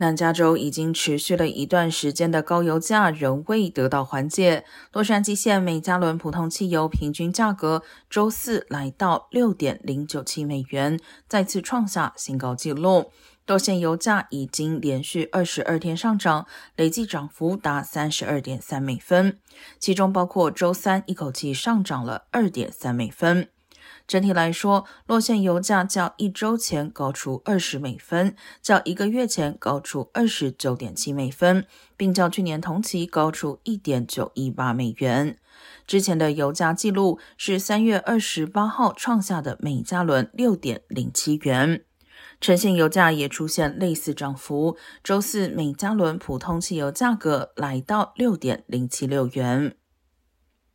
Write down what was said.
南加州已经持续了一段时间的高油价仍未得到缓解。洛杉矶县每加仑普通汽油平均价格周四来到六点零九七美元，再次创下新高纪录。多县油价已经连续二十二天上涨，累计涨幅达三十二点三美分，其中包括周三一口气上涨了二点三美分。整体来说，落线油价较一周前高出二十美分，较一个月前高出二十九点七美分，并较去年同期高出一点九一八美元。之前的油价记录是三月二十八号创下的每加仑六点零七元。城县油价也出现类似涨幅，周四每加仑普通汽油价格来到六点零七六元。